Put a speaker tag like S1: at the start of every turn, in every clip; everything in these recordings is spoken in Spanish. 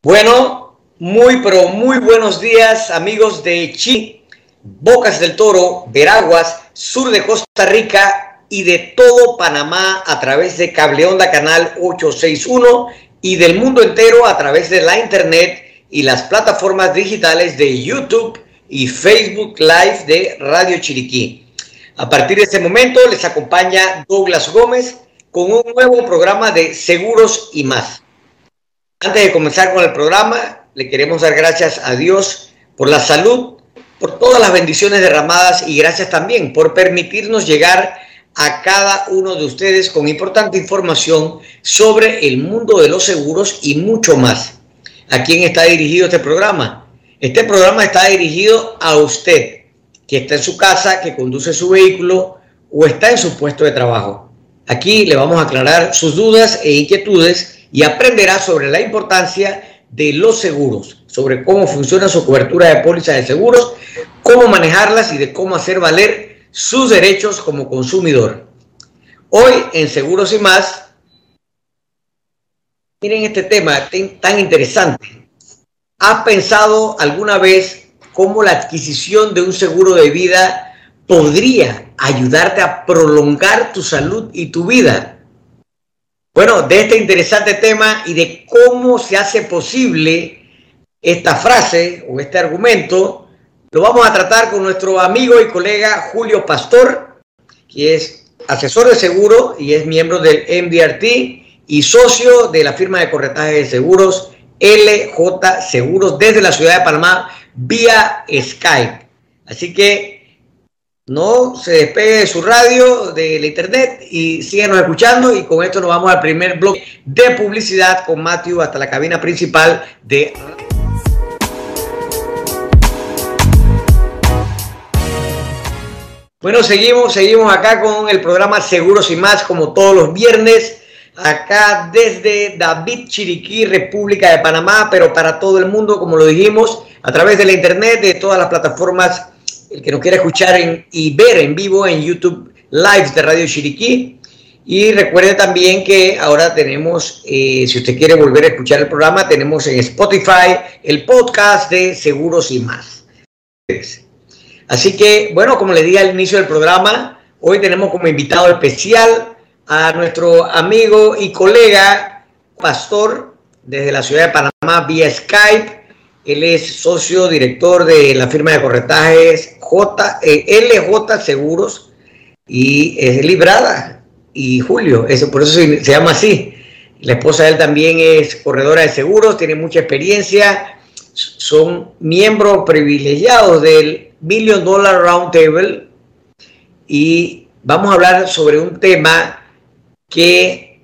S1: Bueno, muy pero muy buenos días amigos de Chi, Bocas del Toro, Veraguas, sur de Costa Rica y de todo Panamá a través de Cable Onda Canal 861 y del mundo entero a través de la internet y las plataformas digitales de YouTube y Facebook Live de Radio Chiriquí. A partir de este momento les acompaña Douglas Gómez con un nuevo programa de Seguros y más. Antes de comenzar con el programa, le queremos dar gracias a Dios por la salud, por todas las bendiciones derramadas y gracias también por permitirnos llegar a cada uno de ustedes con importante información sobre el mundo de los seguros y mucho más. ¿A quién está dirigido este programa? Este programa está dirigido a usted, que está en su casa, que conduce su vehículo o está en su puesto de trabajo. Aquí le vamos a aclarar sus dudas e inquietudes y aprenderá sobre la importancia de los seguros, sobre cómo funciona su cobertura de póliza de seguros, cómo manejarlas y de cómo hacer valer sus derechos como consumidor. Hoy en Seguros y más, miren este tema tan interesante. ¿Has pensado alguna vez cómo la adquisición de un seguro de vida podría ayudarte a prolongar tu salud y tu vida? Bueno, de este interesante tema y de cómo se hace posible esta frase o este argumento, lo vamos a tratar con nuestro amigo y colega Julio Pastor, que es asesor de seguro y es miembro del MDRT y socio de la firma de corretaje de seguros LJ Seguros desde la ciudad de Panamá vía Skype. Así que no se despegue de su radio, de la internet y síguenos escuchando. Y con esto nos vamos al primer bloque de publicidad con Matthew hasta la cabina principal de. Bueno, seguimos, seguimos acá con el programa Seguros y más, como todos los viernes, acá desde David Chiriquí, República de Panamá, pero para todo el mundo, como lo dijimos, a través de la internet, de todas las plataformas el que nos quiera escuchar y ver en vivo en YouTube Live de Radio Chiriquí. Y recuerde también que ahora tenemos, eh, si usted quiere volver a escuchar el programa, tenemos en Spotify el podcast de Seguros y más. Así que, bueno, como le dije al inicio del programa, hoy tenemos como invitado especial a nuestro amigo y colega Pastor desde la ciudad de Panamá vía Skype. Él es socio director de la firma de corretajes J, eh, LJ Seguros y es librada. Y Julio, eso, por eso se, llama así. La esposa de él también es corredora de seguros, tiene mucha experiencia, son miembros privilegiados del Billion Dollar Round Table y vamos a hablar sobre un tema que,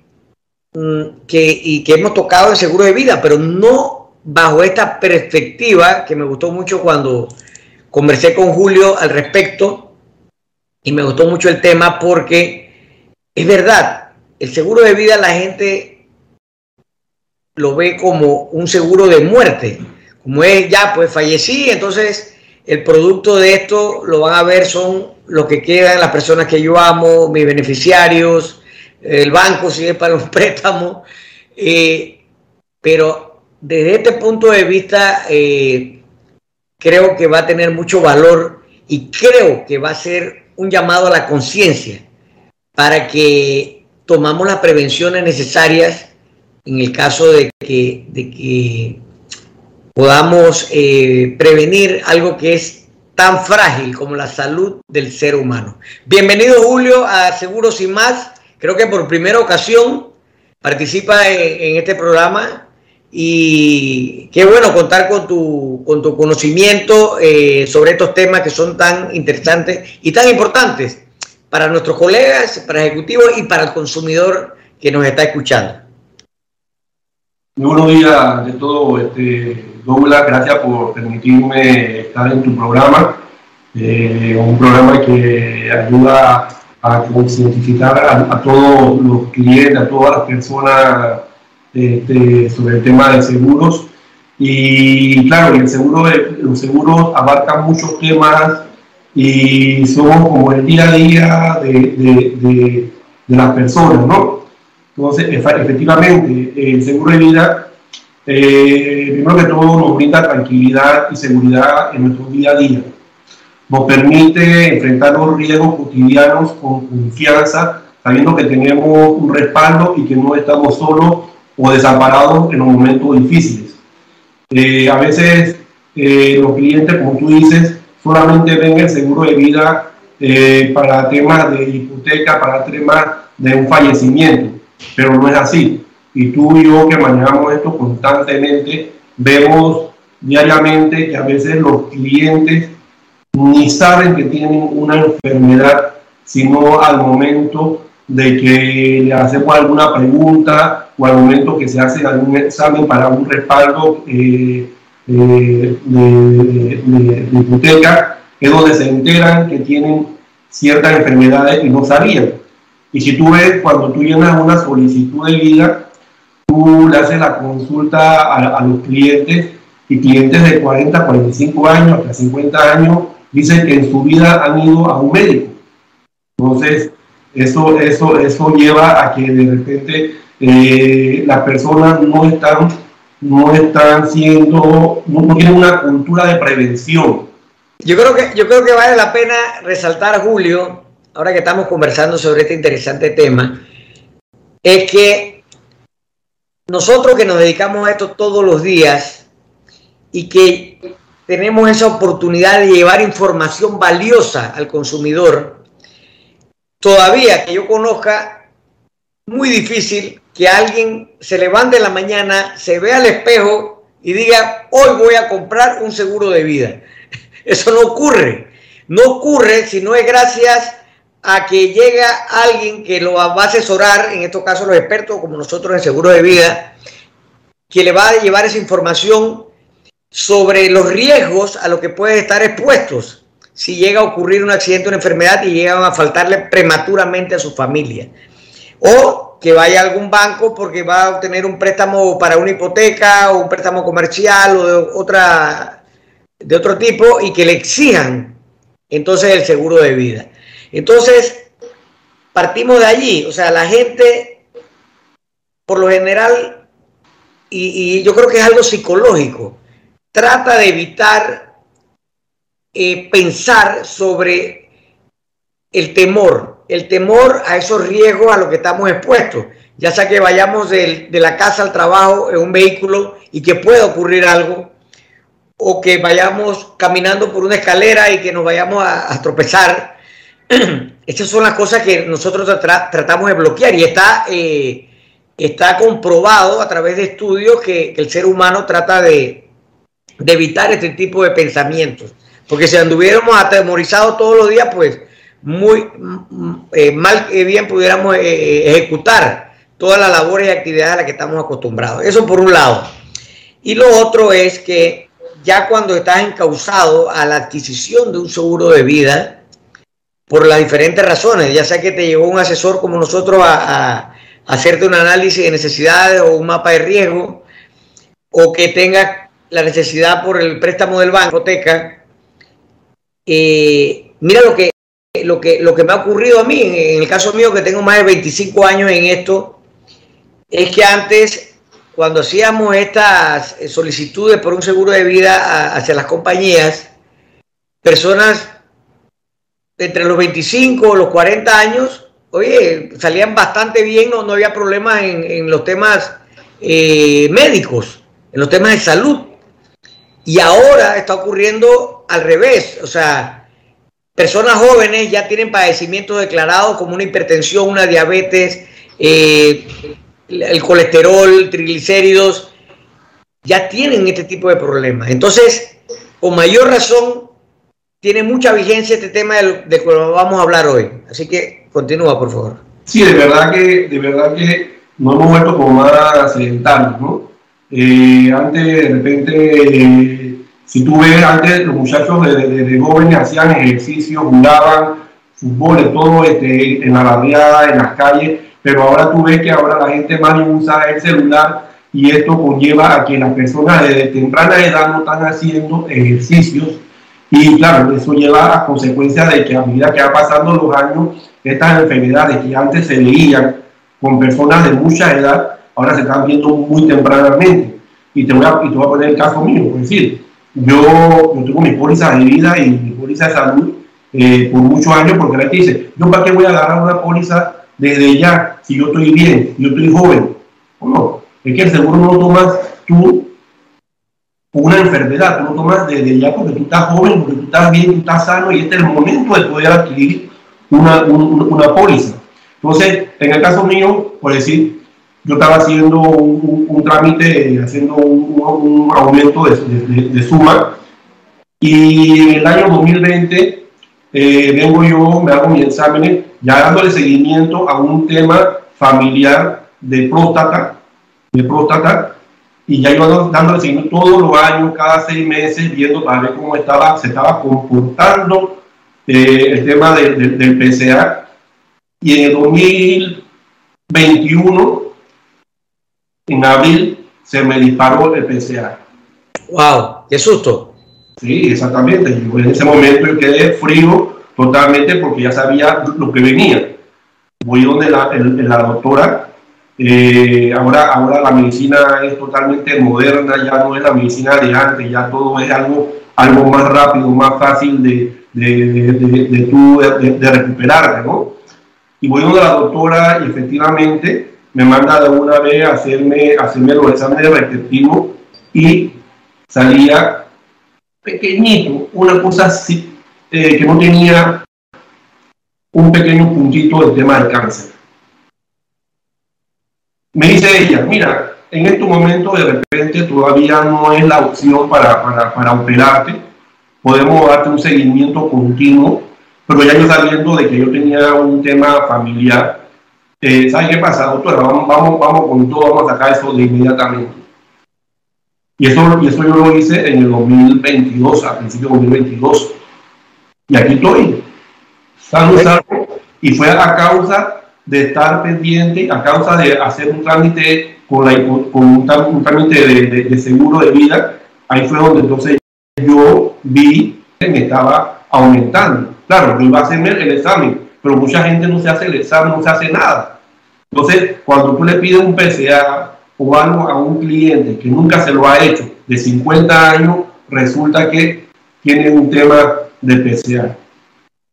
S1: mm, que, y que hemos tocado en seguro de vida, pero no bajo esta perspectiva que me gustó mucho cuando conversé con Julio al respecto y me gustó mucho el tema porque es verdad, el seguro de vida la gente lo ve como un seguro de muerte, como es ya pues fallecí, entonces el producto de esto lo van a ver son lo que quedan, las personas que yo amo, mis beneficiarios, el banco si es para un préstamo, eh, pero desde este punto de vista, eh, creo que va a tener mucho valor y creo que va a ser un llamado a la conciencia para que tomamos las prevenciones necesarias en el caso de que, de que podamos eh, prevenir algo que es tan frágil como la salud del ser humano. Bienvenido Julio a Seguros y más. Creo que por primera ocasión participa en este programa y qué bueno contar con tu, con tu conocimiento eh, sobre estos temas que son tan interesantes y tan importantes para nuestros colegas, para ejecutivos y para el consumidor que nos está escuchando.
S2: Muy buenos días de todo, este, Douglas. Gracias por permitirme estar en tu programa. Eh, un programa que ayuda a concientizar a, a todos los clientes, a todas las personas este, sobre el tema de seguros. Y claro, el seguro, los seguros abarcan muchos temas y son como el día a día de, de, de, de las personas, ¿no? Entonces, efectivamente, el seguro de vida eh, primero que todo nos brinda tranquilidad y seguridad en nuestro día a día. Nos permite enfrentar los riesgos cotidianos con confianza, sabiendo que tenemos un respaldo y que no estamos solos o desamparados en los momentos difíciles. Eh, a veces eh, los clientes, como tú dices, solamente ven el seguro de vida eh, para temas de hipoteca, para temas de un fallecimiento, pero no es así y tú y yo que manejamos esto constantemente, vemos diariamente que a veces los clientes ni saben que tienen una enfermedad, sino al momento de que le hacemos alguna pregunta o al momento que se hace algún examen para un respaldo eh, de, de, hipoteca, es donde se enteran que tienen ciertas enfermedades y no sabían. Y si tú ves, cuando tú llenas una solicitud de vida, tú le haces la consulta a, los clientes y clientes de 40, 45 años, hasta 50 años, dicen que en su vida han ido a un médico. Entonces, eso, eso, eso lleva a que de repente eh, las personas no están, no están siendo, no, tienen una cultura de prevención.
S1: Yo creo, que, yo creo que vale la pena resaltar, Julio, ahora que estamos conversando sobre este interesante tema, es que nosotros que nos dedicamos a esto todos los días y que tenemos esa oportunidad de llevar información valiosa al consumidor, todavía que yo conozca, muy difícil que alguien se levante en la mañana, se vea al espejo y diga, hoy voy a comprar un seguro de vida. Eso no ocurre. No ocurre si no es gracias a que llega alguien que lo va a asesorar, en estos casos los expertos como nosotros en seguro de vida, que le va a llevar esa información sobre los riesgos a los que puede estar expuestos si llega a ocurrir un accidente o una enfermedad y llegan a faltarle prematuramente a su familia. O que vaya a algún banco porque va a obtener un préstamo para una hipoteca o un préstamo comercial o de, otra, de otro tipo y que le exijan entonces el seguro de vida. Entonces, partimos de allí. O sea, la gente, por lo general, y, yo creo que es algo psicológico, trata de evitar eh, pensar sobre el temor, el temor a esos riesgos a los que estamos expuestos. Ya sea que vayamos de, la casa al trabajo en un vehículo y que pueda ocurrir algo, o que vayamos caminando por una escalera y que nos vayamos a tropezar Estas son las cosas que nosotros tratamos de bloquear y está, eh, está comprobado a través de estudios que, el ser humano trata de, evitar este tipo de pensamientos. Porque si anduviéramos atemorizados todos los días, pues muy eh, mal que bien pudiéramos eh, ejecutar todas las labores y actividades a las que estamos acostumbrados. Eso por un lado. Y lo otro es que ya cuando estás encausado a la adquisición de un seguro de vida, por las diferentes razones, ya sea que te llegó un asesor como nosotros a, hacerte un análisis de necesidades o un mapa de riesgo, o que tenga la necesidad por el préstamo del banco, hipoteca. Eh, mira lo que, lo, que, lo que me ha ocurrido a mí, en el caso mío que tengo más de 25 años en esto, es que antes, cuando hacíamos estas solicitudes por un seguro de vida hacia las compañías, personas entre los 25 o los 40 años, oye, salían bastante bien, no, no había problemas en, los temas eh, médicos, en los temas de salud. Y ahora está ocurriendo al revés, o sea, personas jóvenes ya tienen padecimientos declarados como una hipertensión, una diabetes, eh, el colesterol, triglicéridos, ya tienen este tipo de problemas. Entonces, con mayor razón, tiene mucha vigencia este tema del, de que vamos a hablar hoy. Así que continúa, por favor.
S2: Sí, de verdad que, de verdad que nos hemos vuelto como más sedentarios, ¿no? Eh, antes, de repente, si tú ves, antes los muchachos de, jóvenes hacían ejercicio, jugaban fútbol, todo este, en la barriada, en las calles, pero ahora tú ves que ahora la gente más usa el celular y esto conlleva a que las personas de temprana edad no están haciendo ejercicios y claro, eso lleva a consecuencia de que a medida que va pasando los años, estas enfermedades que antes se veían con personas de mucha edad, ahora se están viendo muy tempranamente. Y te voy a, y te voy a poner el caso mío, es decir, yo, yo tengo mi póliza de vida y mi póliza de salud eh, por muchos años, porque la gente dice, yo para qué voy a agarrar una póliza desde ya si yo estoy bien, yo estoy joven. No, es que el seguro no lo tomas tú una enfermedad, tú lo tomas desde ya porque tú estás joven, porque tú estás bien, tú estás sano y este es el momento de poder adquirir una, una póliza. Entonces, en el caso mío, por decir, yo estaba haciendo un, trámite, haciendo un, aumento de, suma y en el año 2020 eh, vengo yo, me hago mi examen, ya dándole seguimiento a un tema familiar de próstata, de próstata, y ya iba dándole seguimiento todos los años, cada seis meses, viendo para ver cómo estaba, se estaba comportando eh, el tema del PCA. Y en el 2021 en abril se me disparó el PCA.
S1: ¡Wow! ¡Qué susto!
S2: Sí, exactamente. en ese momento yo quedé frío totalmente porque ya sabía lo que venía. Voy donde la, la doctora. Eh, ahora, ahora la medicina es totalmente moderna, ya no es la medicina de antes, ya todo es algo, algo más rápido, más fácil de, de, de, de, de recuperarte, ¿no? Y voy donde la doctora y efectivamente me manda de una vez a hacerme, hacerme los exámenes respectivos y salía pequeñito, una cosa así, eh, que no tenía un pequeño puntito del tema del cáncer. Me dice ella, mira, en este momento de repente todavía no es la opción para, para, para operarte, podemos darte un seguimiento continuo, pero ya yo sabiendo de que yo tenía un tema familiar, eh, ¿sabe qué pasa, doctora? Vamos, vamos, vamos con todo, vamos a sacar eso de inmediatamente. Y eso, y eso yo lo hice en el 2022, a principios de 2022. Y aquí estoy, sano, y fue a causa de estar pendiente, a causa de hacer un trámite con, la, con un, trámite de, de, seguro de vida, ahí fue donde entonces yo vi que me estaba aumentando. Claro, yo iba a hacerme el examen, pero mucha gente no se hace el examen, no se hace nada. Entonces, cuando tú le pides un PCA o algo a un cliente que nunca se lo ha hecho de 50 años, resulta que tiene un tema de PCA.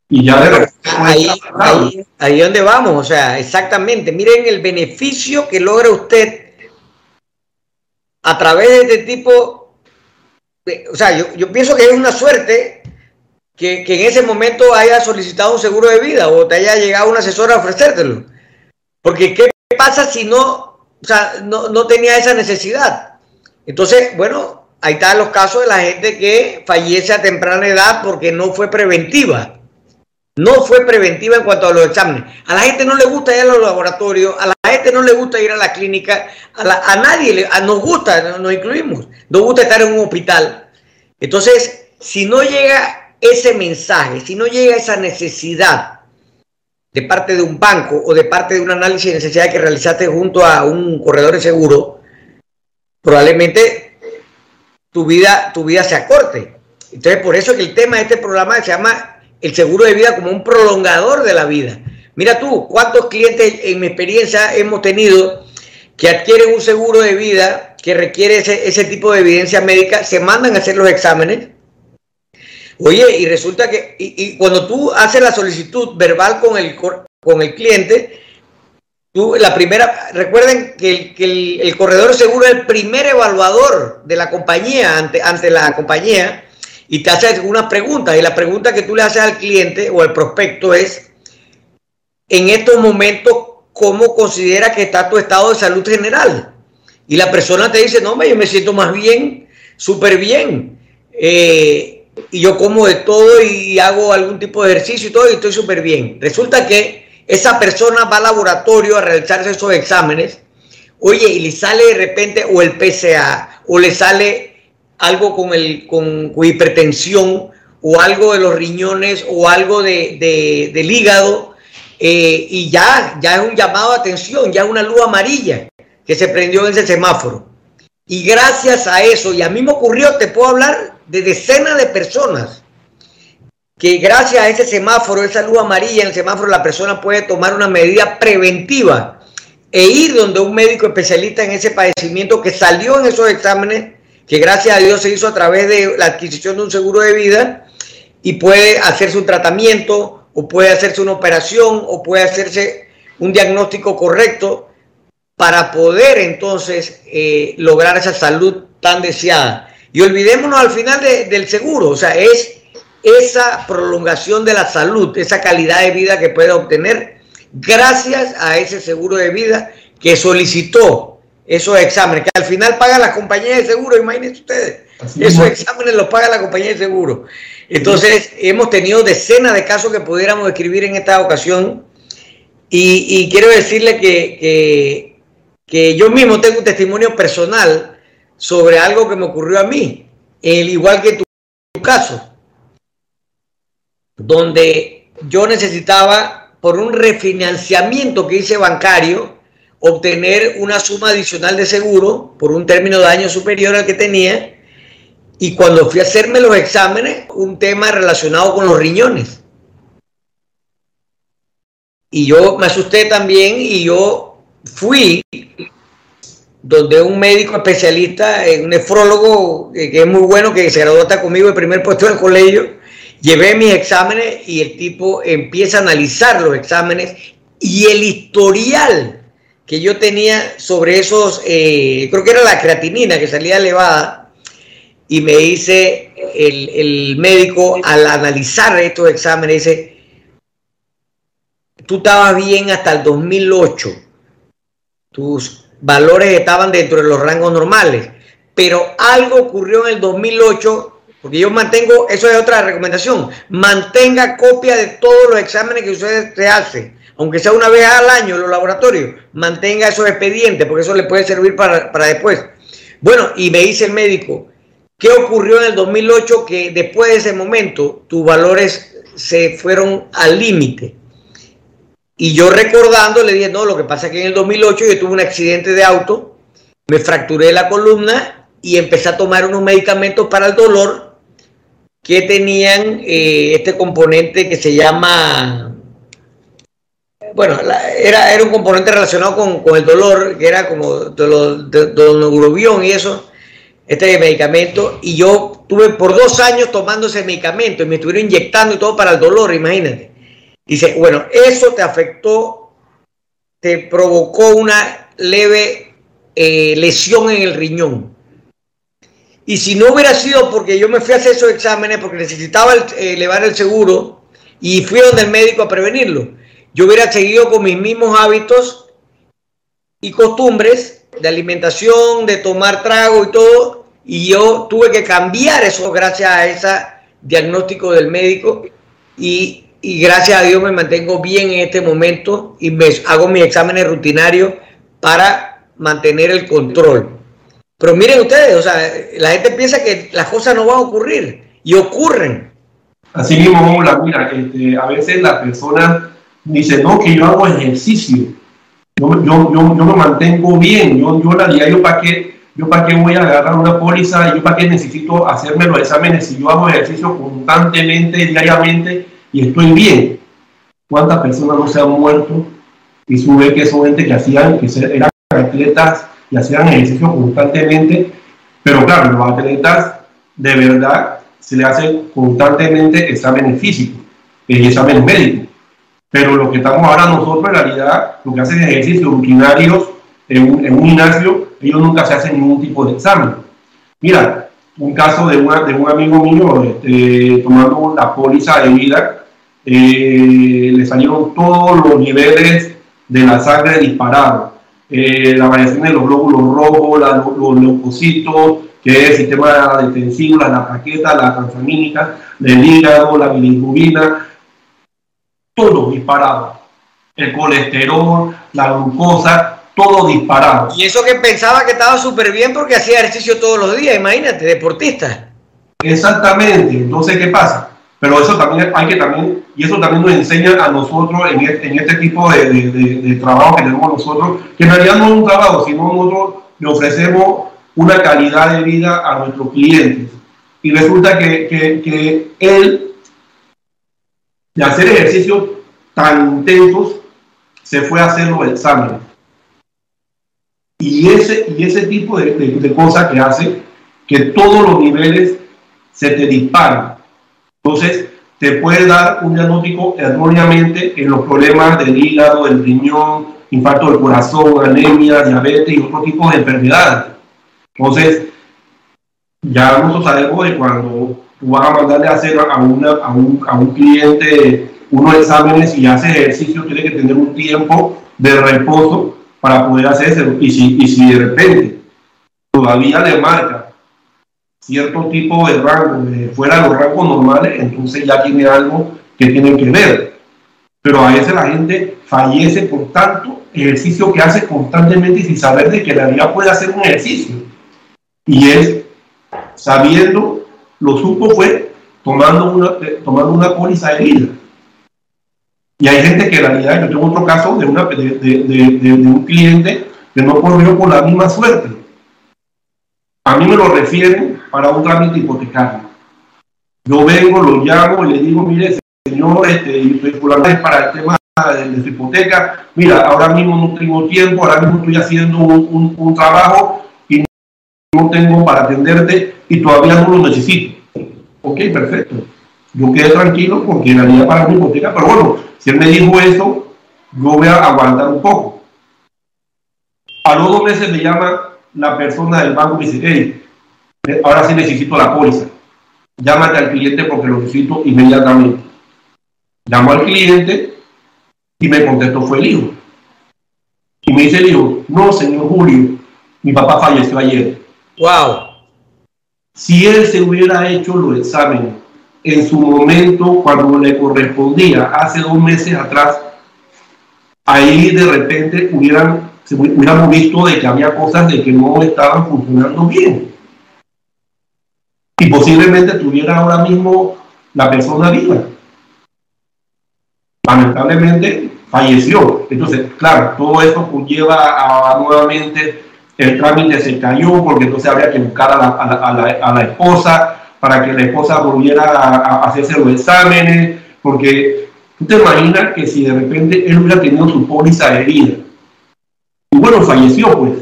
S1: Y ya de ahí, ahí, ahí donde vamos, o sea, exactamente. Miren el beneficio que logra usted a través de este tipo. o sea, yo, yo pienso que es una suerte que, en ese momento haya solicitado un seguro de vida o te haya llegado un asesor a ofrecértelo. Porque ¿qué pasa si no, o sea, no, no tenía esa necesidad? Entonces, bueno, ahí están los casos de la gente que fallece a temprana edad porque no fue preventiva. No fue preventiva en cuanto a los exámenes. A la gente no le gusta ir a los laboratorios, a la gente no le gusta ir a la clínica, a, nadie le, nos gusta, nos incluimos, nos gusta estar en un hospital. Entonces, si no llega ese mensaje, si no llega esa necesidad de parte de un banco o de parte de un análisis de necesidad que realizaste junto a un corredor de seguro, probablemente tu vida, tu vida. Entonces, por eso que el tema de este programa se llama el seguro de vida como un prolongador de la vida. Mira tú, cuántos clientes en mi experiencia hemos tenido que adquieren un seguro de vida que requiere ese, ese tipo de evidencia médica, se mandan a hacer los exámenes Oye, y resulta que y, cuando tú haces la solicitud verbal con el, con el cliente, tú la primera, recuerden que, el, corredor seguro es el primer evaluador de la compañía ante, ante la compañía y te hace algunas preguntas. Y la pregunta que tú le haces al cliente o al prospecto es, en estos momentos, ¿cómo considera que está tu estado de salud general? Y la persona te dice, no, yo me siento más bien, súper bien. Eh, y yo como de todo y hago algún tipo de ejercicio y todo y estoy súper bien. Resulta que esa persona va al laboratorio a realizarse esos exámenes, oye, y le sale de repente o el PCA o le sale algo con, el, con, hipertensión o algo de los riñones o algo de, del hígado eh, y ya, ya es un llamado de atención, ya es una luz amarilla que se prendió en ese semáforo. Y gracias a eso, y a mí me ocurrió, te puedo hablar de decenas de personas que gracias a ese semáforo, esa luz amarilla en el semáforo, la persona puede tomar una medida preventiva e ir donde un médico especialista en ese padecimiento que salió en esos exámenes, que gracias a Dios se hizo a través de la adquisición de un seguro de vida y puede hacerse un tratamiento o puede hacerse una operación o puede hacerse un diagnóstico correcto para poder entonces eh, lograr esa salud tan deseada. Y olvidémonos al final del seguro, o sea, es esa prolongación de la salud, esa calidad de vida que puede obtener gracias a ese seguro de vida que solicitó esos exámenes, que al final paga la compañía de seguro, imagínense ustedes, esos exámenes los paga la compañía de seguro. Entonces, hemos tenido decenas de casos que pudiéramos escribir en esta ocasión. Y, quiero decirle que, que, yo mismo tengo un testimonio personal sobre algo que me ocurrió a mí, el igual que tu caso donde yo necesitaba, por un refinanciamiento que hice bancario, obtener una suma adicional de seguro por un término de año superior al que tenía. Y cuando fui a hacerme los exámenes, un tema relacionado con los riñones. Y yo me asusté también y yo fui donde un médico especialista, un nefrólogo, que es muy bueno, que se graduó hasta conmigo el primer puesto del colegio, Llevé mis exámenes y el tipo empieza a analizar los exámenes y el historial que yo tenía sobre esos, eh, creo que era la creatinina que salía elevada, y me dice el, el médico al analizar estos exámenes, dice, tú estabas bien hasta el 2008, tus valores estaban dentro de los rangos normales, pero algo ocurrió en el 2008 porque yo mantengo, eso es otra recomendación, mantenga copia de todos los exámenes que usted se hace, aunque sea una vez al año en los laboratorios, mantenga esos expedientes, porque eso le puede servir para, para después. Bueno, y me dice el médico, ¿qué ocurrió en el 2008 que después de ese momento tus valores se fueron al límite? Y yo recordando le dije, no, lo que pasa es que en el 2008 yo tuve un accidente de auto, me fracturé la columna y empecé a tomar unos medicamentos para el dolor que tenían eh, este componente que se llama, bueno, era, era un componente relacionado con, el dolor, que era como neurobión y eso, este medicamento, y yo tuve por dos años tomando ese medicamento y me estuvieron inyectando y todo para el dolor, imagínate. Dice, bueno, eso te afectó, te provocó una leve eh, lesión en el riñón. Y si no hubiera sido porque yo me fui a hacer esos exámenes, porque necesitaba elevar el seguro y fui donde el médico a prevenirlo, yo hubiera seguido con mis mismos hábitos y costumbres de alimentación, de tomar trago y todo, y yo tuve que cambiar eso gracias a ese diagnóstico del médico y, y gracias a Dios me mantengo bien en este momento y me hago mis exámenes rutinarios para mantener el control. Pero miren ustedes, o sea, la gente piensa que las cosas no van a ocurrir y ocurren.
S2: Así mismo, la mira, este, a veces la persona dice, no, que yo hago ejercicio, yo, yo, yo, yo me mantengo bien, yo, yo la yo para qué, yo para qué voy a agarrar una póliza, yo para qué necesito hacerme los exámenes si yo hago ejercicio constantemente, diariamente y estoy bien. ¿Cuántas personas no se han muerto? Y sube que son gente que hacían, que eran atletas y hacían ejercicio constantemente, pero claro, los atletas de verdad se le hacen constantemente exámenes físicos y exámenes médicos. Pero lo que estamos ahora nosotros en realidad, lo que hacen ejercicios rutinarios en un gimnasio, ellos nunca se hacen ningún tipo de examen. Mira, un caso de, una, de un amigo mío este, tomando la póliza de vida, eh, le salieron todos los niveles de la sangre disparados eh, la variación de los glóbulos rojos, los, leucocitos, que es el sistema defensivo, la, la plaqueta, la transamínica, el hígado, la bilirrubina, todo disparado. El colesterol, la glucosa, todo disparado.
S1: Y eso que pensaba que estaba súper bien porque hacía ejercicio todos los días, imagínate, deportista.
S2: Exactamente, entonces, ¿qué pasa? Pero eso también hay que también, y eso también nos enseña a nosotros en este, este tipo de, de, trabajo que tenemos nosotros, que en realidad no es un trabajo, sino nosotros le ofrecemos una calidad de vida a nuestros clientes. Y resulta que, que, que él, de hacer ejercicios tan intensos, se fue a hacer los exámenes. Y ese, y ese tipo de, de, cosas que hace que todos los niveles se te disparan. Entonces, te puede dar un diagnóstico erróneamente en los problemas del hígado, del riñón, infarto del corazón, anemia, diabetes y otro tipo de enfermedades. Entonces, ya nosotros sabemos de cuando tú vas a mandarle a hacer a, una, a, un, a un cliente unos exámenes y hace ejercicio, tiene que tener un tiempo de reposo para poder hacerse. Y si, y si de repente todavía le marca cierto tipo de rango de fuera de los rangos normales, entonces ya tiene algo que tienen que ver. Pero a veces la gente fallece por tanto ejercicio que hace constantemente y sin saber de que la vida puede hacer un ejercicio. Y es sabiendo, lo supo fue tomando una, tomando una póliza de vida. Y hay gente que en realidad, yo tengo otro caso de, una, de, de, de un cliente que no corrió por la misma suerte. A mí me lo refieren para un trámite hipotecario. Yo vengo, lo llamo y le digo, mire, señor, este, para el tema de, su hipoteca. Mira, ahora mismo no tengo tiempo, ahora mismo estoy haciendo un, un, trabajo y no tengo para atenderte y todavía no lo necesito. Ok, perfecto. Yo quedé tranquilo porque en realidad para mi hipoteca, pero bueno, si él me dijo eso, yo voy a aguantar un poco. A los dos meses me llama la persona del banco y me dice, hey, ahora sí necesito la póliza. Llámate al cliente porque lo necesito inmediatamente. Llamo al cliente y me contestó, fue el hijo. Y me dice el hijo, no, señor Julio, mi papá falleció ayer.
S1: Wow.
S2: Si él se hubiera hecho los exámenes en su momento cuando le correspondía hace dos meses atrás, ahí de repente hubieran, hubiéramos visto de que había cosas de que no estaban funcionando bien. Y posiblemente tuviera ahora mismo la persona viva. Lamentablemente falleció. Entonces, claro, todo esto conlleva nuevamente el trámite se cayó porque entonces habría que buscar a la, esposa, para que la esposa volviera a, hacerse los exámenes, porque tú te imaginas que si de repente él hubiera tenido su póliza herida, y bueno, falleció pues,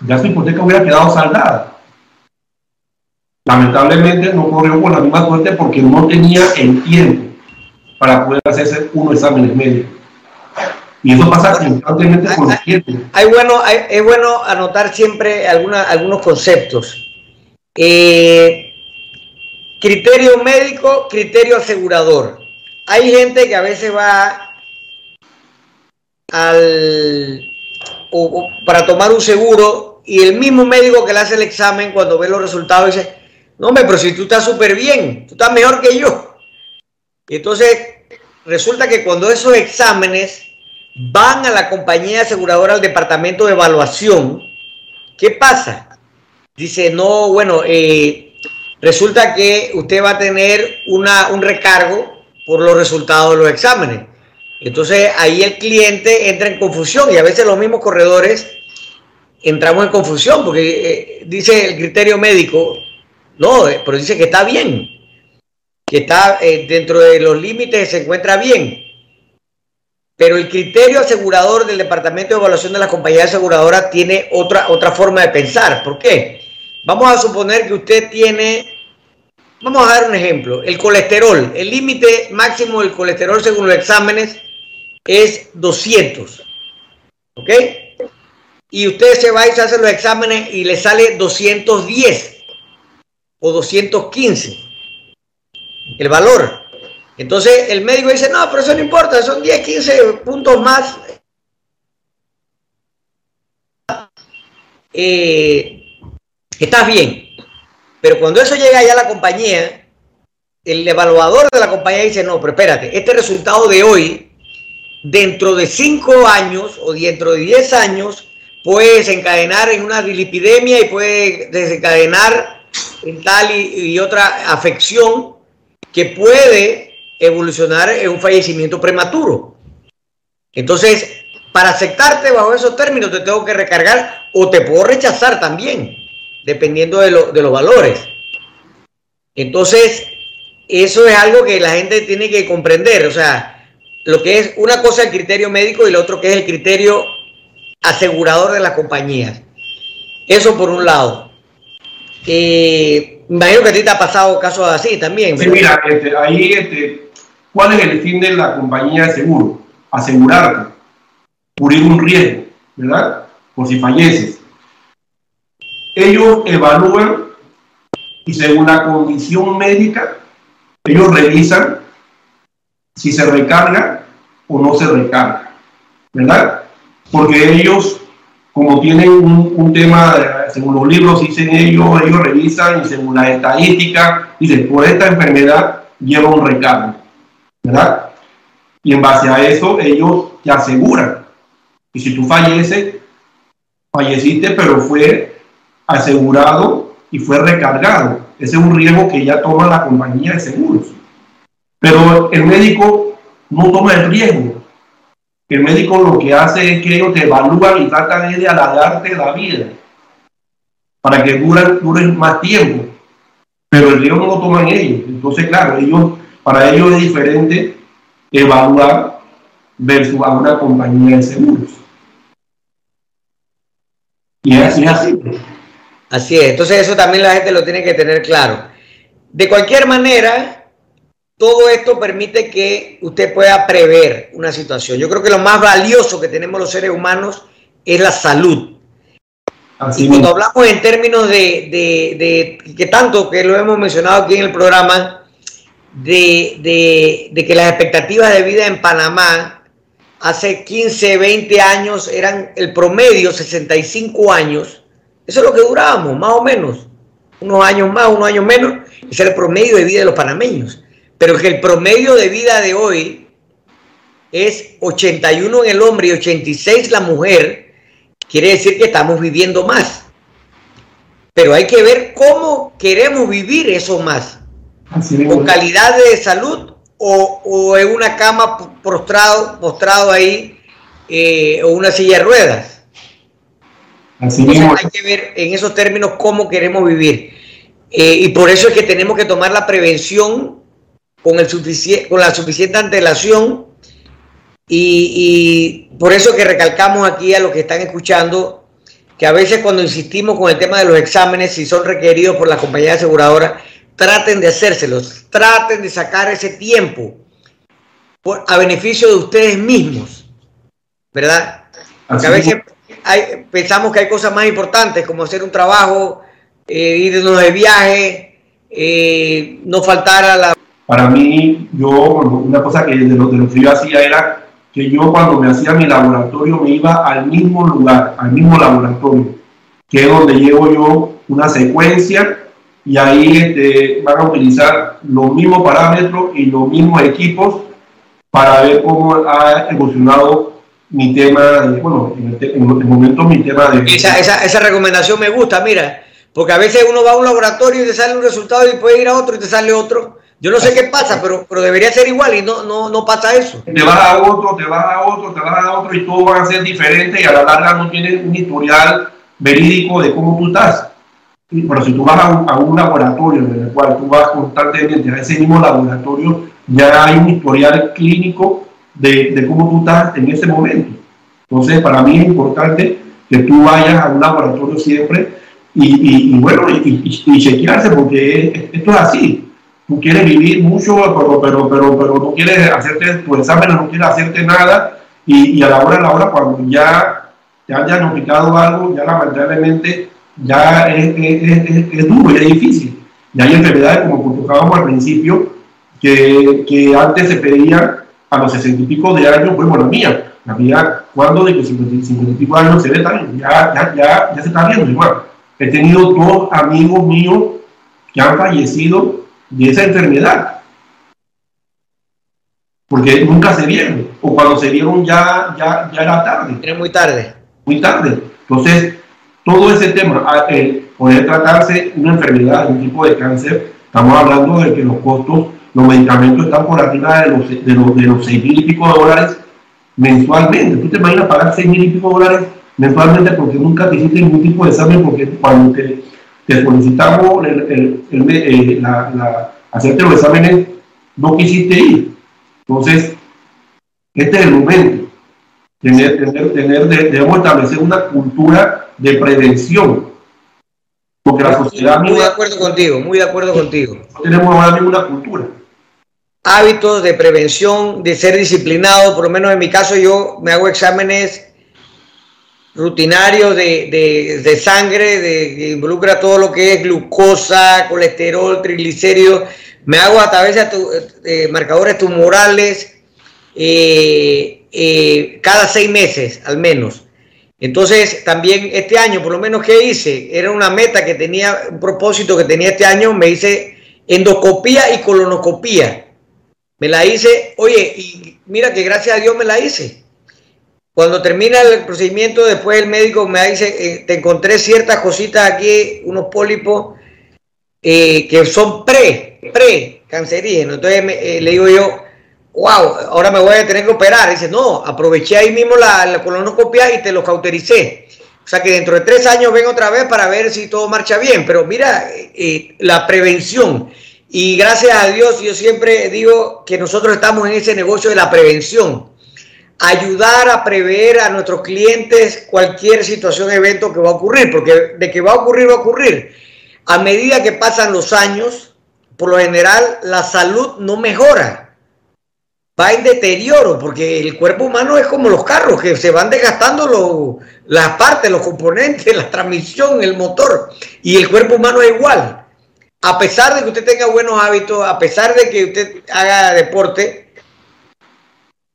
S2: ya su hipoteca hubiera quedado saldada. Lamentablemente no corrió con la misma suerte porque no tenía el tiempo para poder hacerse unos exámenes médicos. Y eso pasa constantemente con los clientes.
S1: Hay bueno, es bueno anotar siempre alguna, algunos conceptos. Eh, Criterio médico, criterio asegurador. Hay gente que a veces va al o, para tomar un seguro y el mismo médico que le hace el examen cuando ve los resultados dice, no hombre, pero si tú estás súper bien, tú estás mejor que yo. Entonces resulta que cuando esos exámenes van a la compañía aseguradora, al departamento de evaluación, ¿qué pasa? Dice, no, bueno, eh, resulta que usted va a tener una, un recargo por los resultados de los exámenes. Entonces ahí el cliente entra en confusión y a veces los mismos corredores entramos en confusión porque eh, dice el criterio médico, no, eh, pero dice que está bien, que está eh, dentro de los límites, se encuentra bien. Pero el criterio asegurador del Departamento de Evaluación de la compañía aseguradora tiene otra, otra forma de pensar. ¿Por qué? Vamos a suponer que usted tiene Vamos a dar un ejemplo. El colesterol, el límite máximo del colesterol según los exámenes es 200. ¿Ok? Y usted se va y se hace los exámenes y le sale 210 o 215 el valor. Entonces el médico dice, no, pero eso no importa, son 10, 15 puntos más. Eh, estás bien. Pero cuando eso llega ya a la compañía, el evaluador de la compañía dice, no, pero espérate, este resultado de hoy, dentro de cinco años o dentro de diez años, puede desencadenar en una dilipidemia y puede desencadenar en tal y, otra afección que puede evolucionar en un fallecimiento prematuro. Entonces, para aceptarte bajo esos términos, te tengo que recargar o te puedo rechazar también dependiendo de, de los valores. Entonces, eso es algo que la gente tiene que comprender. O sea, lo que es una cosa el criterio médico y lo otro que es el criterio asegurador de las compañías. Eso por un lado. Eh, imagino que a ti te ha pasado casos así también.
S2: Sí, mira, este, ahí, este, ¿cuál es el fin de la compañía de seguro? Asegurarte, cubrir un riesgo, ¿verdad? Por si falleces. Ellos evalúan y según la condición médica, ellos revisan si se recarga o no se recarga, ¿verdad? Porque ellos, como tienen un, tema, según los libros dicen ellos, ellos revisan y según las estadísticas, dicen, por esta enfermedad lleva un recargo, ¿verdad? Y en base a eso ellos te aseguran. Y si tú falleces, falleciste, pero fue asegurado y fue recargado. Ese es un riesgo que ya toma la compañía de seguros. Pero el médico no toma el riesgo. El médico lo que hace es que ellos te evalúan y tratan de alargarte la vida para que duren, más tiempo. Pero el riesgo no lo toman ellos. Entonces, claro, ellos, para ellos es diferente evaluar versus a una compañía de seguros.
S1: Y es así. Así es. Entonces eso también la gente lo tiene que tener claro. De cualquier manera, todo esto permite que usted pueda prever una situación. Yo creo que lo más valioso que tenemos los seres humanos es la salud. y cuando hablamos en términos de, que tanto que lo hemos mencionado aquí en el programa, de, de que las expectativas de vida en Panamá hace 15, 20 años eran el promedio 65 años. Eso es lo que durábamos, más o menos. Unos años más, unos años menos. Ese era el promedio de vida de los panameños pero que el promedio de vida de hoy es 81 en el hombre y 86 la mujer, quiere decir que estamos viviendo más. Pero hay que ver cómo queremos vivir eso más. con calidad de salud o, en una cama prostrado, postrado ahí eh, o una silla de ruedas. Así hay que ver en esos términos cómo queremos vivir. Eh, y por eso es que tenemos que tomar la prevención con, el con la suficiente antelación y, por eso que recalcamos aquí a los que están escuchando que a veces cuando insistimos con el tema de los exámenes, si son requeridos por la compañía aseguradora, traten de hacérselos, traten de sacar ese tiempo por, a beneficio de ustedes mismos, ¿verdad? Porque a veces pensamos que hay cosas más importantes como hacer un trabajo, eh, irnos de viaje, eh, no faltar a la
S2: para mí, yo, una cosa que de lo, que yo hacía era que yo cuando me hacía mi laboratorio me iba al mismo lugar, al mismo laboratorio, que es donde llevo yo una secuencia y ahí este, van a utilizar los mismos parámetros y los mismos equipos para ver cómo ha evolucionado mi tema, de, bueno, en el, en momento mi tema de...
S1: Esa, esa, esa recomendación me gusta, mira, porque a veces uno va a un laboratorio y te sale un resultado y puede ir a otro y te sale otro yo no sé qué pasa, pero, pero debería ser igual y no, no, no pasa eso.
S2: Te vas a otro, te vas a otro, te vas a otro y todos van a ser diferentes y a la larga no tienes un historial verídico de cómo tú estás. Pero si tú vas a un, laboratorio en el cual tú vas constantemente a ese mismo laboratorio, ya hay un historial clínico de, de cómo tú estás en ese momento. Entonces, para mí es importante que tú vayas a un laboratorio siempre y, y, bueno, y, y, chequearse, porque esto es así tú quieres vivir mucho, pero, pero, pero, pero no quieres hacerte tu examen, no quieres hacerte nada, y, y, a la hora de la hora, cuando ya te han diagnosticado algo, ya lamentablemente ya es, es, es, duro y es difícil. Y hay enfermedades, como tocábamos al principio, que, que, antes se pedían a los sesenta y pico de años, bueno, la mía, la mía, cuando de que 50, y pico de años se ve también, ya, ya, ya, ya se está viendo igual. He tenido dos amigos míos que han fallecido de esa enfermedad. Porque nunca se vieron, o cuando se vieron ya, ya, ya era tarde.
S1: Era muy tarde.
S2: Muy tarde. Entonces, todo ese tema, ah, eh, poder tratarse una enfermedad, un tipo de cáncer, estamos hablando de que los costos, los medicamentos están por arriba de los, de los, de los 6 mil y pico de dólares mensualmente. ¿Tú te imaginas pagar 6 mil y pico de dólares mensualmente porque nunca te hiciste ningún tipo de examen? Porque cuando te te solicitamos el, el, eh, la, hacerte los exámenes, no quisiste ir. Entonces, este es el momento. tener, tener, tener, debemos establecer una cultura de prevención.
S1: Porque la sociedad... Muy de acuerdo contigo, muy de acuerdo contigo.
S2: No tenemos ahora ninguna cultura.
S1: Hábitos de prevención, de ser disciplinado, por lo menos en mi caso yo me hago exámenes rutinarios de, de, sangre, de, que involucra todo lo que es glucosa, colesterol, triglicéridos. Me hago a través de, marcadores tumorales eh, eh, cada seis meses al menos. Entonces, también este año, por lo menos, ¿qué hice? Era una meta que tenía, un propósito que tenía este año, me hice endoscopía y colonoscopía. Me la hice, oye, y mira que gracias a Dios me la hice. Cuando termina el procedimiento, después el médico me dice, eh, te encontré ciertas cositas aquí, unos pólipos eh, que son pre, pre cancerígenos. Entonces le digo yo, wow, ahora me voy a tener que operar. dice, no, aproveché ahí mismo la, colonoscopia y te lo cautericé. O sea que dentro de tres años ven otra vez para ver si todo marcha bien. Pero mira, eh, la prevención. Y gracias a Dios, yo siempre digo que nosotros estamos en ese negocio de la prevención. Ayudar a prever a nuestros clientes cualquier situación, evento que va a ocurrir, porque de que va a ocurrir, va a ocurrir. A medida que pasan los años, por lo general, la salud no mejora va en deterioro, porque el cuerpo humano es como los carros, que se van desgastando las partes, los componentes, la transmisión, el motor, y el cuerpo humano es igual. A pesar de que usted tenga buenos hábitos, a pesar de que usted haga deporte,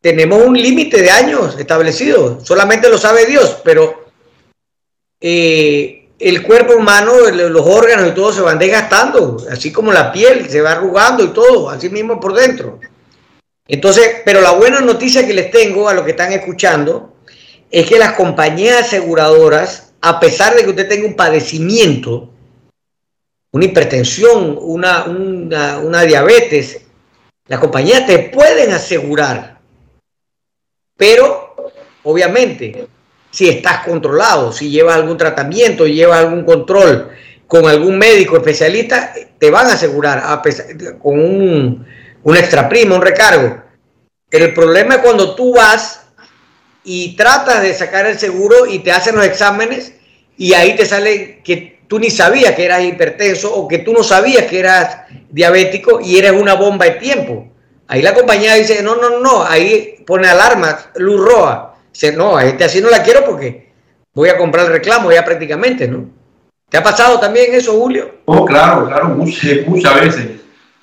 S1: tenemos un límite de años establecido, solamente lo sabe Dios, pero eh, el cuerpo humano, los órganos y todo se van desgastando, así como la piel se va arrugando y todo, así mismo por dentro. Entonces, pero la buena noticia que les tengo a los que están escuchando es que las compañías aseguradoras, a pesar de que usted tenga un padecimiento, una hipertensión, una, una, diabetes, las compañías te pueden asegurar. Pero, obviamente, si estás controlado, si llevas algún tratamiento, llevas algún control con algún médico especialista, te van a asegurar a pesar, con un un extra prima, un recargo. El problema es cuando tú vas y tratas de sacar el seguro y te hacen los exámenes y ahí te sale que tú ni sabías que eras hipertenso o que tú no sabías que eras diabético y eres una bomba de tiempo. Ahí la compañía dice, no, no, no, ahí pone alarma, luz roja. Dice, no, a este así no la quiero porque voy a comprar el reclamo ya prácticamente, ¿no? ¿Te ha pasado también eso, Julio?
S2: Oh, claro, claro, muchas, muchas veces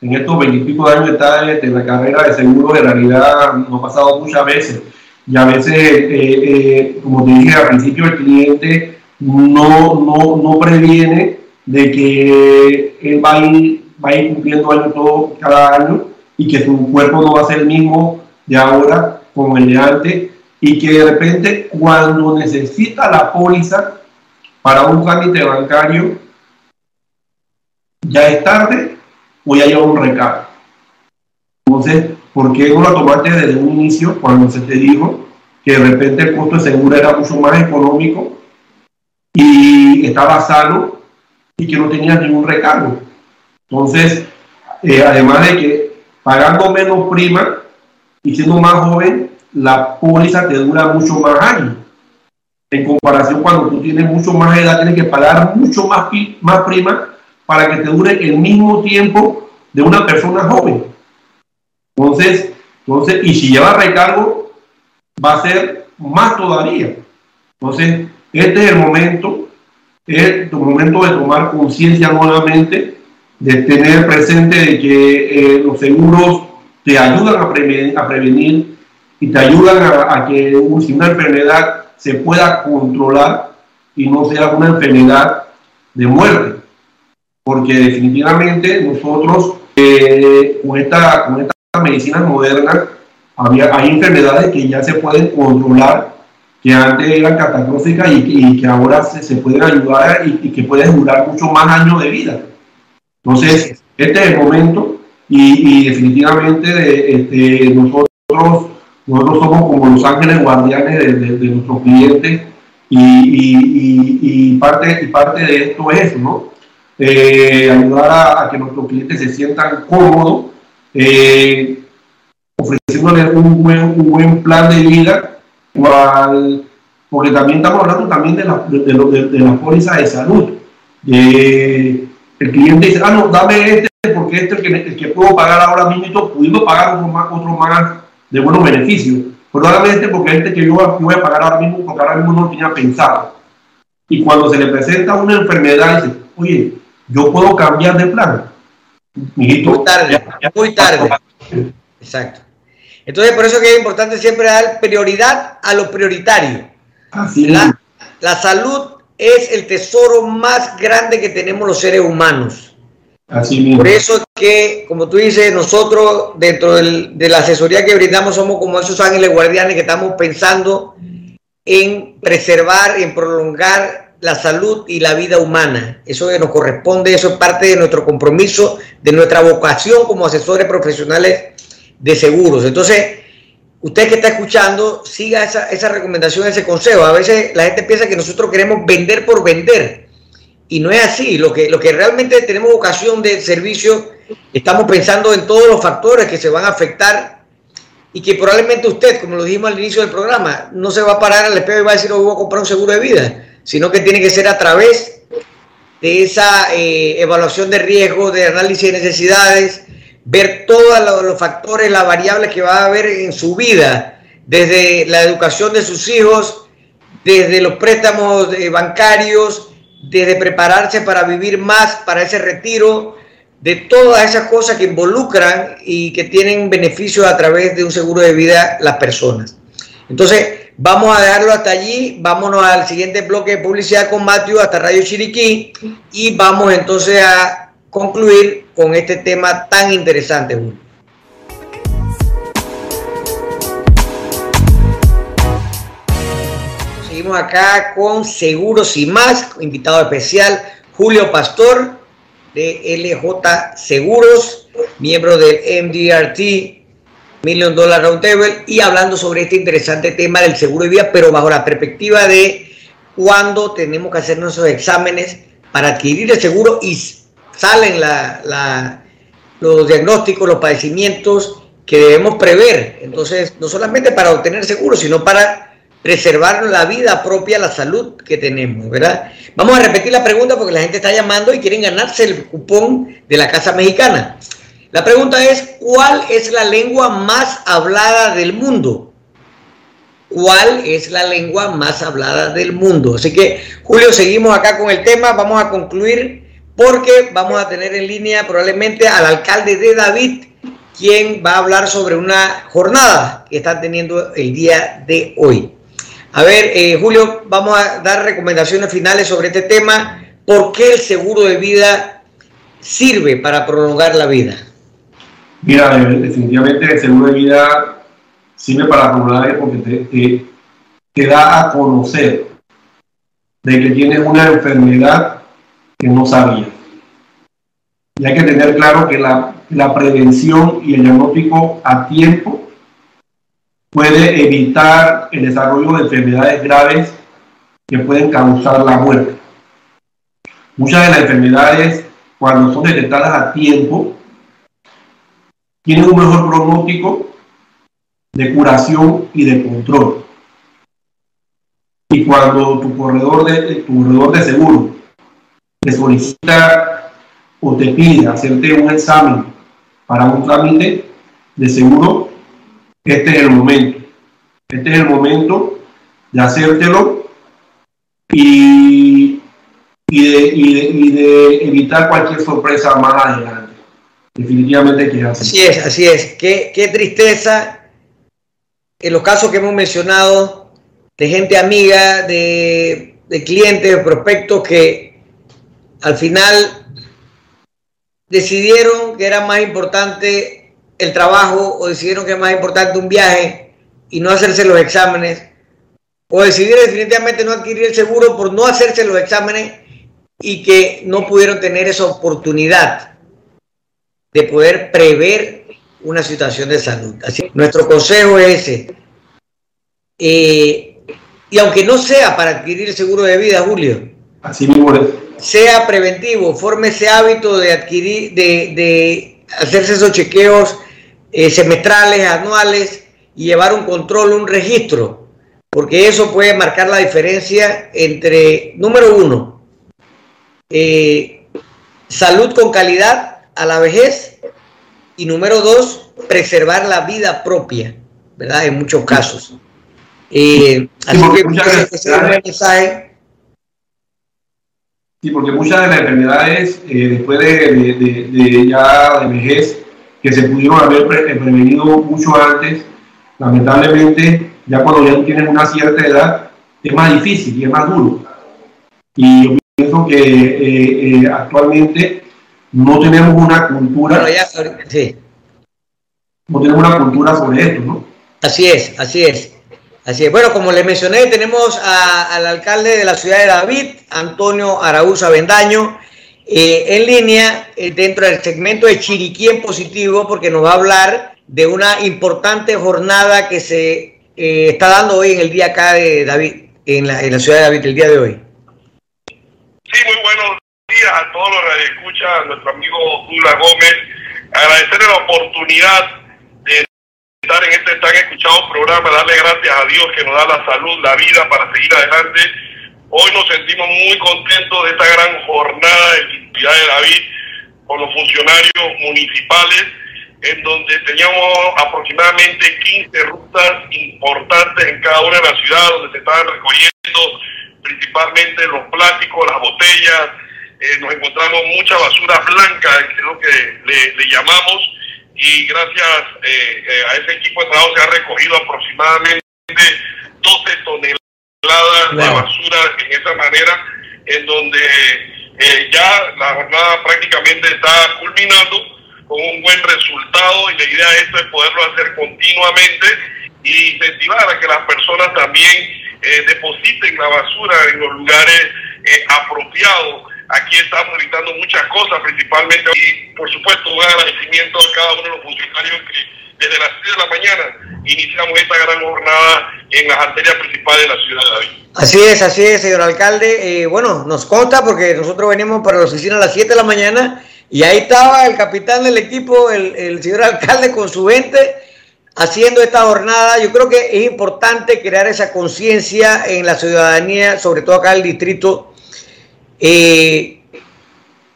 S2: en estos veintipico años de la carrera de seguro, en realidad no ha pasado muchas veces. Y a veces, eh, eh, como te dije al principio, el cliente no, no, no previene de que él va a ir, va a ir cumpliendo años todo cada año y que su cuerpo no va a ser el mismo de ahora como el de antes y que de repente cuando necesita la póliza para un trámite bancario ya es tarde voy a llevar un recargo. Entonces, ¿por qué no lo tomaste desde un inicio cuando se te dijo que de repente el costo de seguro era mucho más económico y estaba sano y que no tenías ningún recargo? Entonces, eh, además de que pagando menos prima y siendo más joven, la póliza te dura mucho más años. En comparación cuando tú tienes mucho más edad, tienes que pagar mucho más, más prima para que te dure el mismo tiempo de una persona joven. Entonces, entonces y si lleva recargo, va a ser más todavía. Entonces, este es el momento, es el momento de tomar conciencia nuevamente, de tener presente de que eh, los seguros te ayudan a prevenir, a prevenir y te ayudan a, a que una enfermedad se pueda controlar y no sea una enfermedad de muerte porque definitivamente nosotros eh, con, esta, con esta medicina moderna había, hay enfermedades que ya se pueden controlar, que antes eran catastróficas y, que ahora se, se, pueden ayudar y, que pueden durar mucho más años de vida. Entonces, este es el momento y, definitivamente este, nosotros, nosotros somos como los ángeles guardianes de, de, nuestros clientes y, parte, y parte de esto es ¿no? eh, ayudar a, que nuestros clientes se sientan cómodos, eh, ofreciéndoles un buen, un buen plan de vida cual, porque también estamos hablando también de la, de, de, de la póliza de salud. El cliente dice, ah, no, dame este porque este es el que, puedo pagar ahora mismo, pudiendo pagar otro más, otro más de buenos beneficios. Pero dame este porque este que yo voy a pagar ahora mismo, porque ahora mismo no lo tenía pensado. Y cuando se le presenta una enfermedad, dice, oye, yo puedo cambiar de plan.
S1: muy tarde, muy tarde. Exacto. Entonces, por eso que es importante siempre dar prioridad a lo prioritario.
S2: Así
S1: la, la salud es el tesoro más grande que tenemos los seres humanos.
S2: Así mismo.
S1: Por eso que, como tú dices, nosotros dentro del, de la asesoría que brindamos somos como esos ángeles guardianes que estamos pensando en preservar, en prolongar la salud y la vida humana. Eso que nos corresponde, eso es parte de nuestro compromiso, de nuestra vocación como asesores profesionales de seguros. Entonces, usted que está escuchando, siga esa, esa recomendación, ese consejo. A veces la gente piensa que nosotros queremos vender por vender. Y no es así. Lo que, lo que realmente tenemos vocación de servicio, estamos pensando en todos los factores que se van a afectar y que probablemente usted, como lo dijimos al inicio del programa, no se va a parar al espejo y va a decir, oh, voy a comprar un seguro de vida, sino que tiene que ser a través de esa eh, evaluación de riesgo, de análisis de necesidades, ver todos los factores, las variables que va a haber en su vida, desde la educación de sus hijos, desde los préstamos eh, bancarios, desde prepararse para vivir más, para ese retiro, de todas esas cosas que involucran y que tienen beneficios a través de un seguro de vida las personas. Entonces, vamos a dejarlo hasta allí, vámonos al siguiente bloque de publicidad con Matthew hasta Radio Chiriquí y vamos entonces a concluir con este tema tan interesante, Seguimos acá con Seguros y más, invitado especial Julio Pastor de LJ Seguros, miembro del MDRT Million Dollar Roundtable y hablando sobre este interesante tema del seguro de vida, pero bajo la perspectiva de cuándo tenemos que hacer nuestros exámenes para adquirir el seguro y salen los diagnósticos, los padecimientos que debemos prever. Entonces, no solamente para obtener seguro, sino para preservar la vida propia, la salud que tenemos, ¿verdad? Vamos a repetir la pregunta porque la gente está llamando y quieren ganarse el cupón de la Casa Mexicana. La pregunta es, ¿cuál es la lengua más hablada del mundo? ¿Cuál es la lengua más hablada del mundo? Así que, Julio, seguimos acá con el tema. Vamos a concluir porque vamos a tener en línea probablemente al alcalde de David, quien va a hablar sobre una jornada que está teniendo el día de hoy. A ver, eh, Julio, vamos a dar recomendaciones finales sobre este tema. ¿Por qué el seguro de vida sirve para prolongar la vida?
S2: Mira, eh, definitivamente el seguro de vida sirve para prolongar porque te da a conocer de que tienes una enfermedad que no sabía. Y hay que tener claro que la, la prevención y el diagnóstico a tiempo puede evitar el desarrollo de enfermedades graves que pueden causar la muerte. Muchas de las enfermedades, cuando son detectadas a tiempo, tienen un mejor pronóstico de curación y de control. Y cuando tu corredor de, tu corredor de seguro te solicita o te pide hacerte un examen para un trámite de seguro, este es el momento. Este es el momento de hacértelo y, y, de, y, de, evitar cualquier sorpresa más adelante. Definitivamente que
S1: así. Así es, así es. Qué, qué tristeza en los casos que hemos mencionado de gente amiga, de, de clientes, de prospectos que al final decidieron que era más importante el trabajo o decidieron que era más importante un viaje y no hacerse los exámenes o decidieron definitivamente no adquirir el seguro por no hacerse los exámenes y que no pudieron tener esa oportunidad de poder prever una situación de salud. Así nuestro consejo es ese. Eh, y aunque no sea para adquirir el seguro de vida, Julio.
S2: Así mismo
S1: sea preventivo, forme ese hábito de adquirir, de, hacerse esos chequeos eh, semestrales, anuales y llevar un control, un registro porque eso puede marcar la diferencia entre, número uno, eh, salud con calidad a la vejez y número dos, preservar la vida propia, ¿verdad? En muchos casos.
S2: Eh, así que ese es el mensaje. Sí, porque muchas de las enfermedades, eh, después de, ya de vejez, que se pudieron haber prevenido mucho antes, lamentablemente ya cuando ya tienes una cierta edad, es más difícil y es más duro. Y yo pienso que eh, eh, actualmente no tenemos una cultura. No tenemos una cultura sobre esto, ¿no?
S1: Así es, así es. Así es. Bueno, como les mencioné, tenemos al alcalde de la ciudad de David, Antonio Araúz Avendaño, eh, en línea dentro del segmento de Chiriquí en positivo, porque nos va a hablar de una importante jornada que se eh, está dando hoy en el día acá de David, en la, en la ciudad de David, el día de hoy?
S3: Sí, muy buenos días a todos los que escuchan, a nuestro amigo Dula Gómez. Agradecerle la oportunidad estar en este tan escuchado programa, darle gracias a Dios que nos da la salud, la vida para seguir adelante. Hoy nos sentimos muy contentos de esta gran jornada de ciudad de David con los funcionarios municipales en donde teníamos aproximadamente 15 rutas importantes en cada una de las ciudades donde se estaban recogiendo principalmente los plásticos, las botellas, eh, nos encontramos mucha basura blanca, que es lo que le, llamamos, y gracias eh, eh, a ese equipo de trabajo se ha recogido aproximadamente 12 toneladas de basura en esa manera, en donde ya la jornada prácticamente está culminando con un buen resultado y la idea de esto es poderlo hacer continuamente y incentivar a que las personas también eh, depositen la basura en los lugares eh, apropiados. Aquí estamos gritando muchas cosas, principalmente, y por supuesto un agradecimiento a cada uno de los funcionarios que desde las 6 de la mañana iniciamos esta gran jornada en las arterias principales de la ciudad de David.
S1: Así es, así es, señor alcalde. Eh, bueno, nos consta porque nosotros venimos para la oficina a las 7 de la mañana y ahí estaba el capitán del equipo, el, señor alcalde, con su gente haciendo esta jornada. Yo creo que es importante crear esa conciencia en la ciudadanía, sobre todo acá en el distrito. Eh,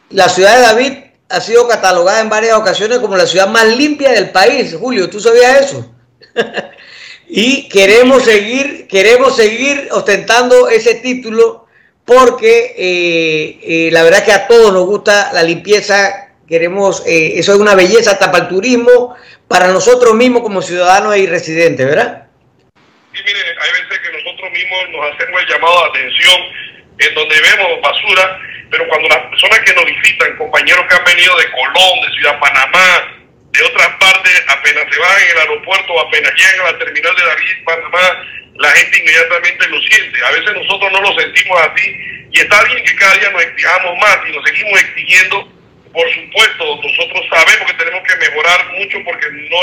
S1: la ciudad de David ha sido catalogada en varias ocasiones como la ciudad más limpia del país. Julio, ¿tú sabías eso? y queremos seguir, queremos seguir ostentando ese título porque eh, eh, la verdad que a todos nos gusta la limpieza, queremos, eso es una belleza hasta para el turismo, para nosotros mismos como ciudadanos y residentes, ¿verdad?
S3: Sí, mire, hay veces que nosotros mismos nos hacemos el llamado de atención en donde vemos basura, pero cuando las personas que nos visitan, compañeros que han venido de Colón, de Ciudad Panamá, de otras partes, apenas se van en el aeropuerto, apenas llegan a la terminal de David, Panamá, la gente inmediatamente lo siente. A veces nosotros no lo sentimos así y está bien que cada día nos exijamos más y nos seguimos exigiendo. Por supuesto, nosotros sabemos que tenemos que mejorar mucho porque no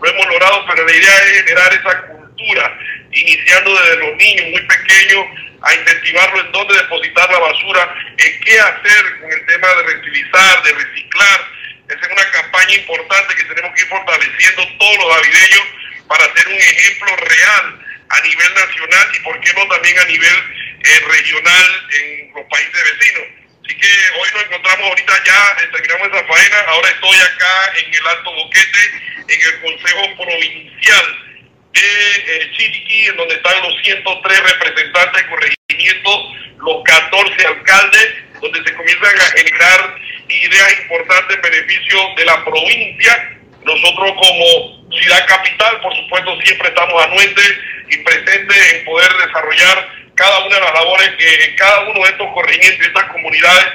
S3: lo hemos logrado, pero la idea es generar esa cultura, iniciando desde los niños muy pequeños, a incentivarlo en dónde depositar la basura, en qué hacer con el tema de reutilizar, de reciclar. Esa es una campaña importante que tenemos que ir fortaleciendo todos los navideños para ser un ejemplo real a nivel nacional y por qué no también a nivel eh, regional en los países vecinos. Así que hoy nos encontramos ahorita ya, eh, terminamos esa faena, ahora estoy acá en el Alto Boquete, en el Consejo Provincial de eh, Chiriquí, en donde están los 103 representantes de corregimiento, los 14 alcaldes, donde se comienzan a generar ideas importantes en beneficio de la provincia. Nosotros como ciudad capital, por supuesto, siempre estamos anuentes y presentes en poder desarrollar cada una de las labores que en cada uno de estos corregimientos y estas comunidades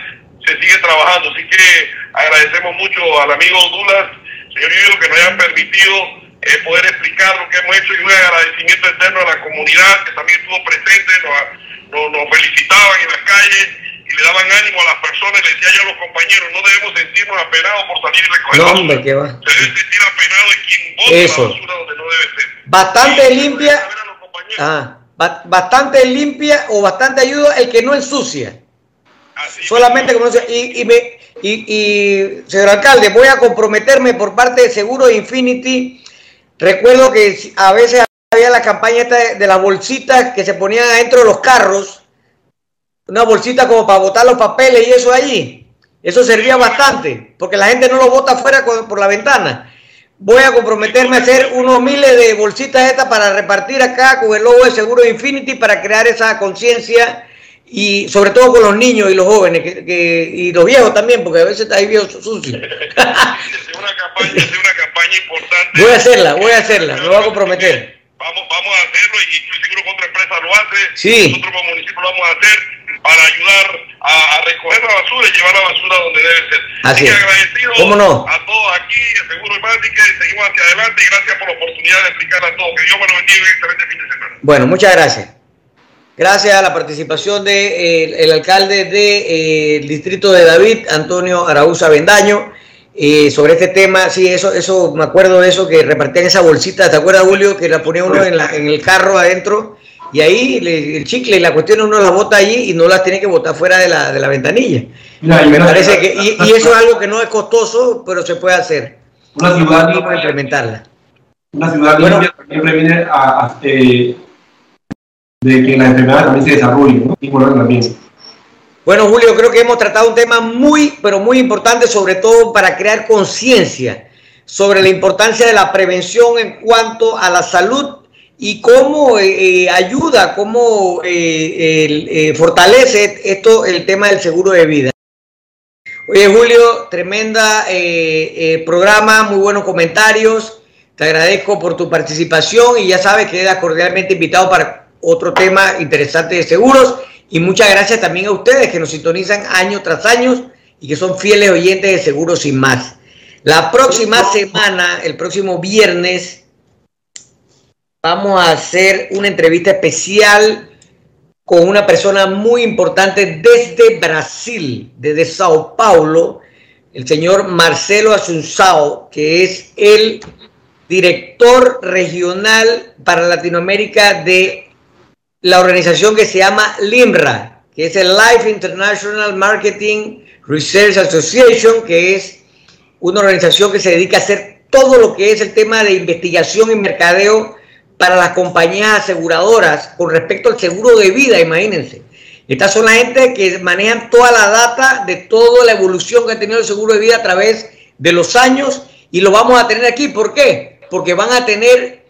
S3: se sigue trabajando. Así que agradecemos mucho al amigo Dulas, señor Yuyo, que nos hayan permitido eh, poder explicar lo que hemos hecho y un agradecimiento eterno a la comunidad que también estuvo presente, nos, nos, felicitaban en las calles y le daban ánimo a las personas, le decía yo a los compañeros, no debemos sentirnos apenados por salir y recoger no,
S1: hombre, qué va.
S3: Se debe sentir apenado de quien bota la basura donde no debe ser.
S1: Bastante limpia. Ah bastante limpia o bastante ayuda el que no ensucia. Solamente como y, y, me, y, señor alcalde, voy a comprometerme por parte de Seguro Infinity. Recuerdo que a veces había la campaña esta de, las bolsitas que se ponían adentro de los carros, una bolsita como para botar los papeles y eso allí. Eso servía bastante, porque la gente no lo bota afuera por la ventana. Voy a comprometerme a hacer unos miles de bolsitas estas para repartir acá con el logo de Seguro Infinity para crear esa conciencia y sobre todo con los niños y los jóvenes que, y los viejos también, porque a veces está ahí viejo sucio.
S3: Es una campaña, es una campaña importante.
S1: Voy a hacerla, voy a hacerla, me voy a comprometer.
S3: Vamos, vamos a hacerlo y seguro que otra empresa lo hace.
S1: Sí.
S3: Nosotros como municipio lo vamos a hacer para ayudar a, recoger la basura y llevar la basura donde debe ser.
S1: Así
S3: que
S1: es.
S3: agradecido
S1: ¿Cómo no?
S3: a todos aquí, Seguro y seguimos hacia adelante y gracias por la oportunidad de explicar a todos. Que Dios me lo bendiga y excelente fin de semana.
S1: Bueno, muchas gracias. Gracias a la participación del de, eh, el alcalde del distrito de David, Antonio Araúza Bendaño, eh, sobre este tema. Sí, eso, eso, me acuerdo de eso, que repartían esa bolsita, ¿te acuerdas, Julio? Que la ponía uno en, la- en el carro adentro y ahí le- el chicle y la cuestión uno la bota allí y no las tiene que botar fuera de la, de la ventanilla.
S2: Mira, y
S1: Me parece que, y, y eso es algo que no es costoso, pero se puede hacer.
S2: una ciudad limpia,
S1: implementarla.
S2: una ciudad
S1: Bueno.
S2: limpia también previene a, a, eh, de que la enfermedad también se desarrolle, ¿no? Importante también.
S1: Bueno, Julio, creo que hemos tratado un tema muy, pero muy importante, sobre todo para crear conciencia sobre la importancia de la prevención en cuanto a la salud y cómo eh, eh, ayuda, cómo eh, eh, fortalece esto el tema del seguro de vida. Oye, Julio, tremenda programa, muy buenos comentarios. Te agradezco por tu participación y ya sabes que quedas cordialmente invitado para otro tema interesante de seguros. Y muchas gracias también a ustedes que nos sintonizan año tras año y que son fieles oyentes de Seguros Sin Más. La próxima semana, el próximo viernes, vamos a hacer una entrevista especial con una persona muy importante desde Brasil, desde Sao Paulo, el señor Marcelo Asunzao, que es el director regional para Latinoamérica de la organización que se llama LIMRA, que es el Life International Marketing Research Association, que es una organización que se dedica a hacer todo lo que es el tema de investigación y mercadeo para las compañías aseguradoras con respecto al seguro de vida, imagínense. Estas son la gente que manejan toda la data de toda la evolución que ha tenido el seguro de vida a través de los años y lo vamos a tener aquí. ¿Por qué? Porque van a tener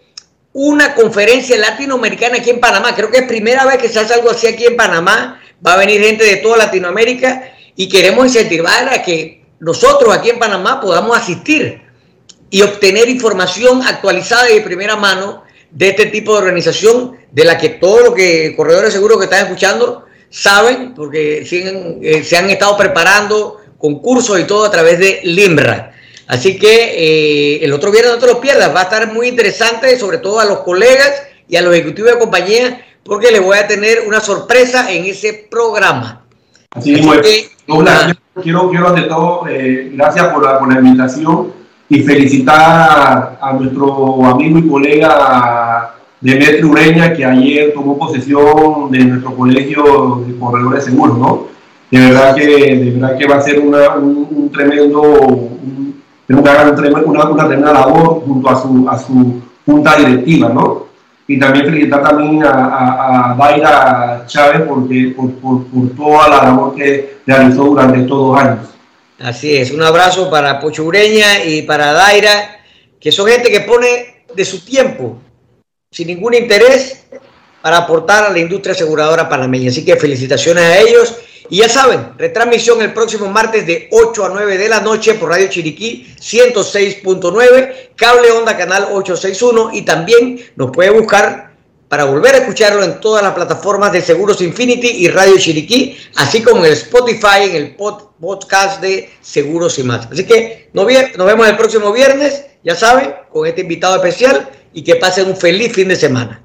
S1: una conferencia latinoamericana aquí en Panamá. Creo que es primera vez que se hace algo así aquí en Panamá. Va a venir gente de toda Latinoamérica y queremos incentivar a que nosotros aquí en Panamá podamos asistir y obtener información actualizada y de primera mano de este tipo de organización de la que todos los que corredores seguros que están escuchando saben porque eh, se han estado preparando concursos y todo a través de LIMRA. Así que eh, el otro viernes no te lo pierdas, va a estar muy interesante, sobre todo a los colegas y a los ejecutivos de compañía, porque les voy a tener una sorpresa en ese programa.
S2: Así
S1: Así
S2: mismo es.
S1: que,
S2: Douglas,
S1: ah.
S2: yo quiero, quiero ante todo, eh, gracias por la, por la invitación y felicitar a nuestro amigo y colega Demetrio Ureña, que ayer tomó posesión de nuestro colegio de corredores seguros, ¿no? De verdad que, de verdad que va a ser una, un, un tremendo, un, tenemos que hacer un tremendo- una, una tremenda labor junto a su, a su junta directiva, ¿no? Y también felicitar también a, a, a Daira Chávez porque, por, por, por toda la labor que realizó durante estos dos años.
S1: Así es, un abrazo para Pocho Ureña y para Daira, que son gente que pone de su tiempo, sin ningún interés, para aportar a la industria aseguradora panameña. Así que felicitaciones a ellos. Y ya saben, retransmisión el próximo martes de 8 a 9 de la noche por Radio Chiriquí 106.9, Cable Onda Canal 861 y también nos puede buscar para volver a escucharlo en todas las plataformas de Seguros Infinity y Radio Chiriquí, así como en el Spotify, en el pod- podcast de Seguros y más. Así que nos, vemos el próximo viernes, ya saben, con este invitado especial y que pasen un feliz fin de semana.